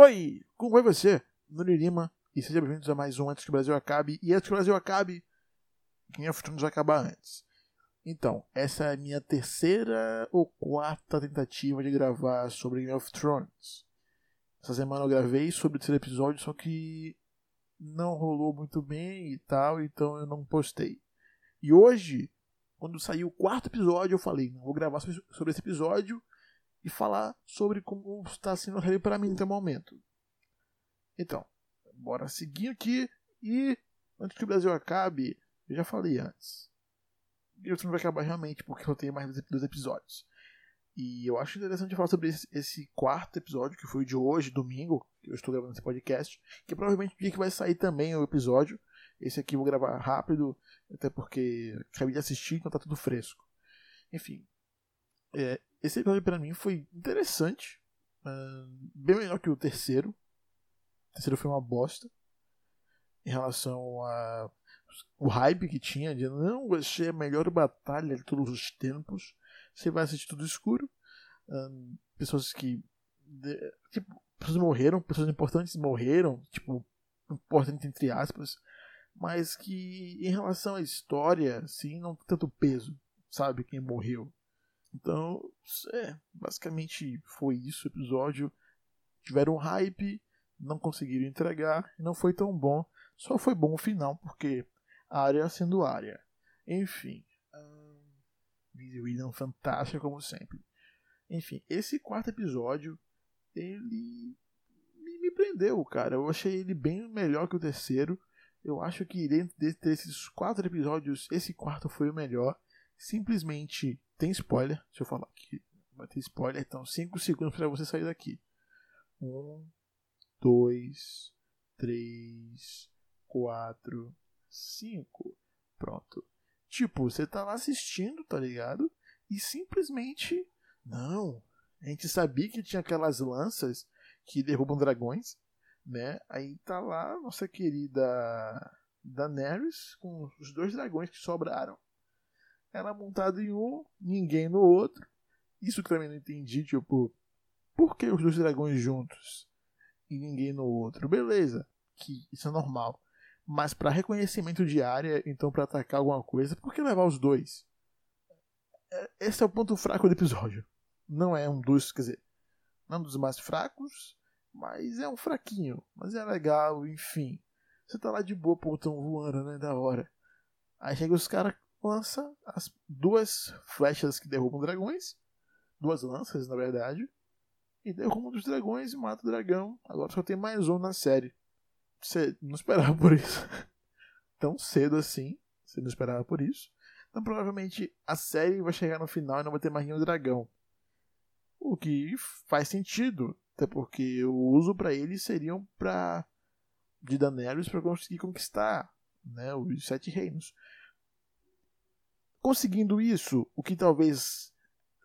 Oi, como vai você? Nuri Lima, e sejam bem-vindos a mais um Antes que o Brasil Acabe. E antes que o Brasil acabe, Game of Thrones vai acabar antes. Então, essa é a minha terceira ou quarta tentativa de gravar sobre Game of Thrones. Essa semana eu gravei sobre o terceiro episódio, só que não rolou muito bem e tal, então eu não postei. E hoje, quando saiu o quarto episódio, eu falei, vou gravar sobre esse episódio e falar sobre como está sendo a para mim até o momento. Então, bora seguir aqui e antes que o Brasil acabe, eu já falei antes. E outro não vai acabar realmente porque eu tenho mais dois episódios. E eu acho interessante falar sobre esse, esse, quarto episódio, que foi o de hoje, domingo, que eu estou gravando esse podcast, que é provavelmente o dia que vai sair também o episódio. Esse aqui eu vou gravar rápido, até porque acabei de assistir, então tá tudo fresco. Enfim, é, esse episódio para mim foi interessante. Uh, bem melhor que o terceiro. O terceiro foi uma bosta. Em relação a o hype que tinha de não, vai ser a melhor batalha de todos os tempos. Você vai assistir tudo escuro. Uh, pessoas que. De, tipo, pessoas morreram, pessoas importantes morreram, tipo, importante entre aspas, mas que em relação à história, assim, não tem tanto peso, sabe? Quem morreu. Então, é, basicamente foi isso o episódio. Tiveram hype, não conseguiram entregar, não foi tão bom. Só foi bom o final, porque área sendo área. Enfim. Um, William fantástica como sempre. Enfim, esse quarto episódio, ele me, prendeu, cara. Eu achei ele bem melhor que o terceiro. Eu acho que dentro desses quatro episódios, esse quarto foi o melhor. Simplesmente tem spoiler. Deixa eu falar aqui. Vai ter spoiler. Então, 5 segundos para você sair daqui. 1, 2, 3, 4, 5. Pronto. Tipo, você tá lá assistindo, tá ligado? E simplesmente. Não. A gente sabia que tinha aquelas lanças que derrubam dragões, né? Aí tá lá nossa querida Daenerys com os dois dragões que sobraram ela montada em um, ninguém no outro. Isso que também não entendi, tipo, por que os dois dragões juntos e ninguém no outro? Beleza, que isso é normal. Mas para reconhecimento de área, então para atacar alguma coisa, por que levar os dois? É, esse é o ponto fraco do episódio. Não é um dos, quer dizer, não é um dos mais fracos, mas é um fraquinho. Mas é legal, enfim. Você tá lá de boa, pô, tão voando, né? Da hora. Aí chega os caras lança as duas flechas que derrubam dragões, duas lanças na verdade, e derruba um dos dragões e mata o dragão. Agora só tem mais um na série. Você não esperava por isso tão cedo assim. Você não esperava por isso. Então provavelmente a série vai chegar no final e não vai ter mais nenhum dragão. O que faz sentido, até porque o uso para eles seriam para de Daenerys para conseguir conquistar, né, os sete reinos. Conseguindo isso, o que talvez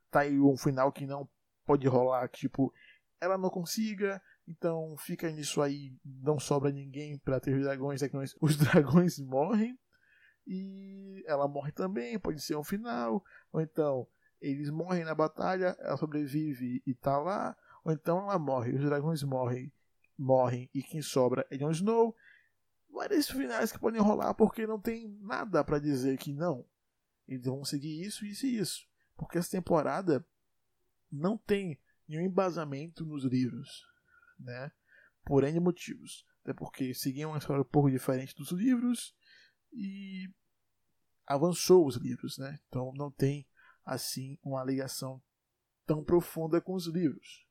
tá aí um final que não pode rolar, tipo, ela não consiga, então fica nisso aí, não sobra ninguém para ter os dragões, é que os dragões morrem e ela morre também, pode ser um final, ou então eles morrem na batalha, ela sobrevive e tá lá, ou então ela morre, os dragões morrem, morrem e quem sobra é Jon Snow. Vários finais que podem rolar porque não tem nada para dizer que não. Eles vão seguir isso, isso e isso. Porque essa temporada não tem nenhum embasamento nos livros, né? Por N motivos. Até porque seguiam uma história um pouco diferente dos livros e avançou os livros, né? Então não tem assim uma ligação tão profunda com os livros.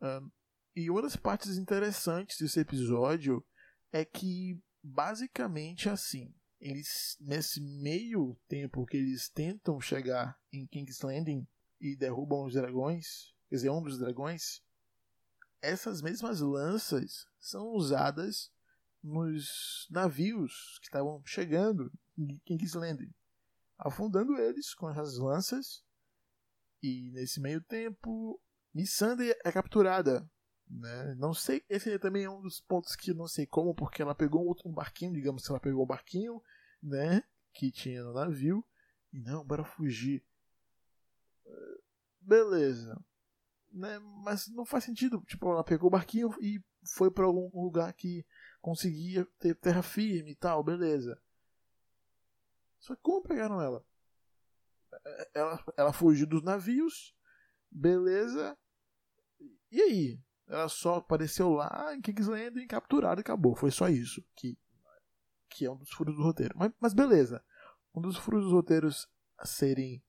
Um, e uma das partes interessantes desse episódio é que basicamente assim eles nesse meio tempo que eles tentam chegar em King's Landing e derrubam os dragões, quer dizer, um dos dragões, essas mesmas lanças são usadas nos navios que estavam chegando em King's Landing, afundando eles com essas lanças. E nesse meio tempo, Missandei é capturada. Né? Não sei, esse também é um dos pontos que não sei como, porque ela pegou um outro barquinho, digamos que ela pegou um barquinho né? Que tinha no navio. E não, bora fugir. Beleza. né? Mas não faz sentido. Tipo, ela pegou o barquinho e foi para algum lugar que conseguia ter terra firme e tal, beleza. Só que como pegaram ela? É, ela, ela fugiu dos navios, beleza. E aí? Ela só apareceu lá em Kingsland e capturada e acabou. Foi só isso que, que é um dos furos do roteiro. Mas, mas beleza. Um dos furos dos roteiros serem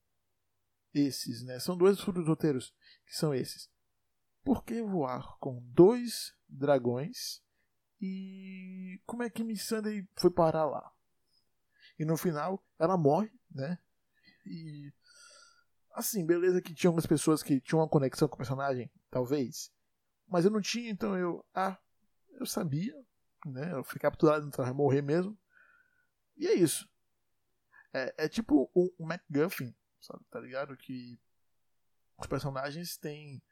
esses, né? São dois furos dos roteiros que são esses. Por que voar com dois dragões e como é que Miss Sunday foi parar lá? E no final ela morre, né? E assim, beleza que tinha algumas pessoas que tinham uma conexão com o personagem, talvez. Mas eu não tinha, então eu. Ah, eu sabia, né? Eu fui capturado, então vai morrer mesmo. E é isso. É, é tipo um MacGuffin, sabe? Tá ligado? Que os personagens têm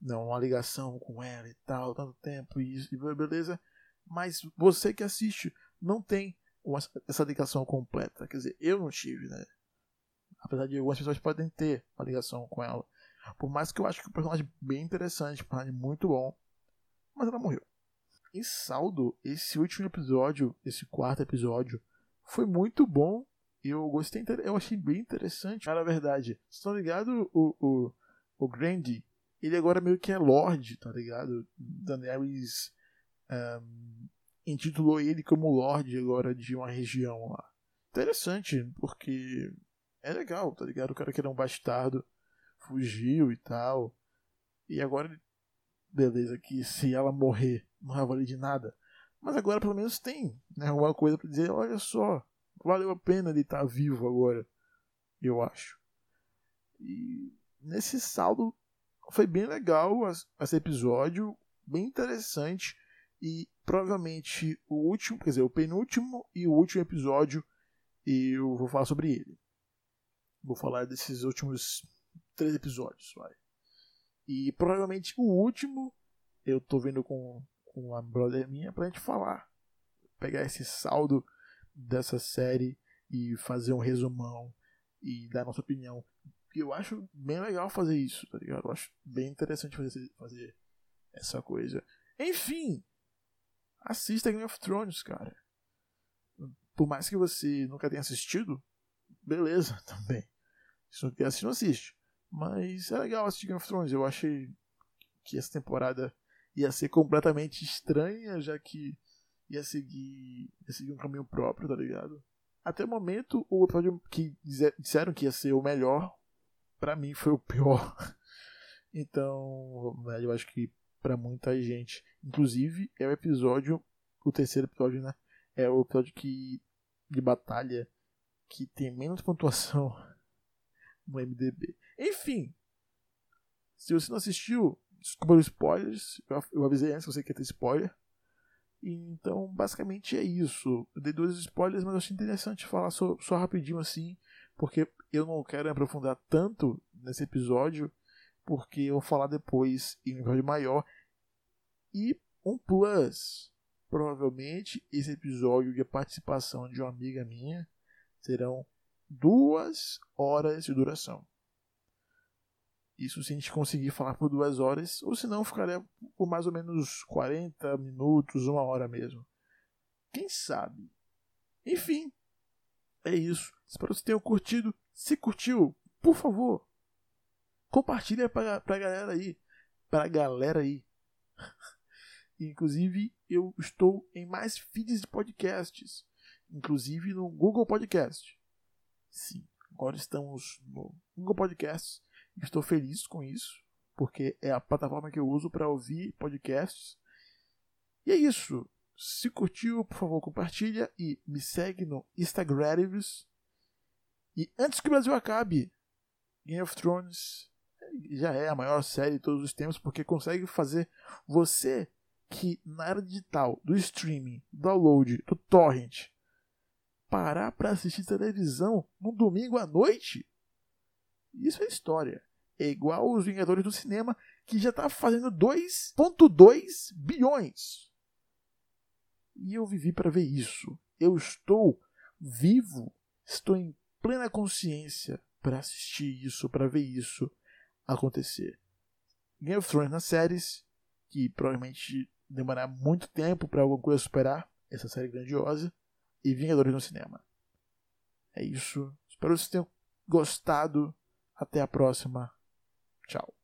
não, uma ligação com ela e tal, tanto tempo e isso, e beleza. Mas você que assiste não tem uma, essa ligação completa. Quer dizer, eu não tive, né? Apesar de algumas pessoas podem ter uma ligação com ela. Por mais que eu acho que o personagem bem interessante, um personagem muito bom. Mas ela morreu. Em saldo, esse último episódio, esse quarto episódio, foi muito bom. Eu gostei, eu achei bem interessante. Na verdade, vocês estão ligados? O, o, o Grandy, ele agora meio que é Lorde, tá ligado? Daenerys um, intitulou ele como Lorde agora de uma região lá. Interessante, porque é legal, tá ligado? O cara que era um bastardo fugiu e tal. E agora, beleza, que se ela morrer não vai valer de nada. Mas agora pelo menos tem né, alguma coisa para dizer: olha só, valeu a pena ele estar tá vivo agora. Eu acho. E nesse saldo foi bem legal esse episódio, bem interessante. E provavelmente o último, quer dizer, o penúltimo e o último episódio eu vou falar sobre ele. Vou falar desses últimos três episódios, vai. E provavelmente o último eu tô vendo com, com uma brother minha pra gente falar. Pegar esse saldo dessa série e fazer um resumão e dar nossa opinião. Eu acho bem legal fazer isso, tá ligado? Eu acho bem interessante fazer, fazer essa coisa. Enfim, assista Game of Thrones, cara. Por mais que você nunca tenha assistido, beleza também. Se não quer assistir, não assiste. Mas é legal assistir Game of Thrones. Eu achei que essa temporada ia ser completamente estranha, já que ia seguir, ia seguir um caminho próprio, tá ligado? Até o momento, o episódio que disseram que ia ser o melhor, para mim foi o pior. Então, eu acho que para muita gente, inclusive é o episódio, o terceiro episódio, né? É o episódio que de batalha que tem menos pontuação no MDB. Enfim, se você não assistiu, desculpa os spoilers, eu avisei antes que você quer ter spoiler. Então, basicamente é isso. Eu dei dois spoilers, mas eu achei interessante falar só, só rapidinho assim, porque eu não quero aprofundar tanto nesse episódio, porque eu vou falar depois em um episódio maior. E um plus, provavelmente esse episódio de participação de uma amiga minha serão duas horas de duração. Isso se a gente conseguir falar por duas horas, ou se não, ficaria por mais ou menos 40 minutos, uma hora mesmo. Quem sabe? Enfim, é isso. Espero que vocês tenham curtido. Se curtiu, por favor, compartilha pra, pra galera aí. Pra galera aí. Inclusive, eu estou em mais feeds de podcasts. Inclusive no Google Podcast. Sim, agora estamos no Google Podcasts. Estou feliz com isso, porque é a plataforma que eu uso para ouvir podcasts. E é isso. Se curtiu, por favor, compartilha e me segue no Instagram. E antes que o Brasil acabe, Game of Thrones já é a maior série de todos os tempos, porque consegue fazer você que na era digital, do streaming, download, do torrent, parar para assistir televisão no domingo à noite? Isso é história. É igual os Vingadores do Cinema, que já está fazendo 2,2 bilhões. E eu vivi para ver isso. Eu estou vivo, estou em plena consciência para assistir isso, para ver isso acontecer. Game of Thrones nas séries, que provavelmente demorar muito tempo para alguma coisa superar essa série grandiosa, e Vingadores no cinema. É isso. Espero que vocês tenham gostado. Até a próxima. Ciao.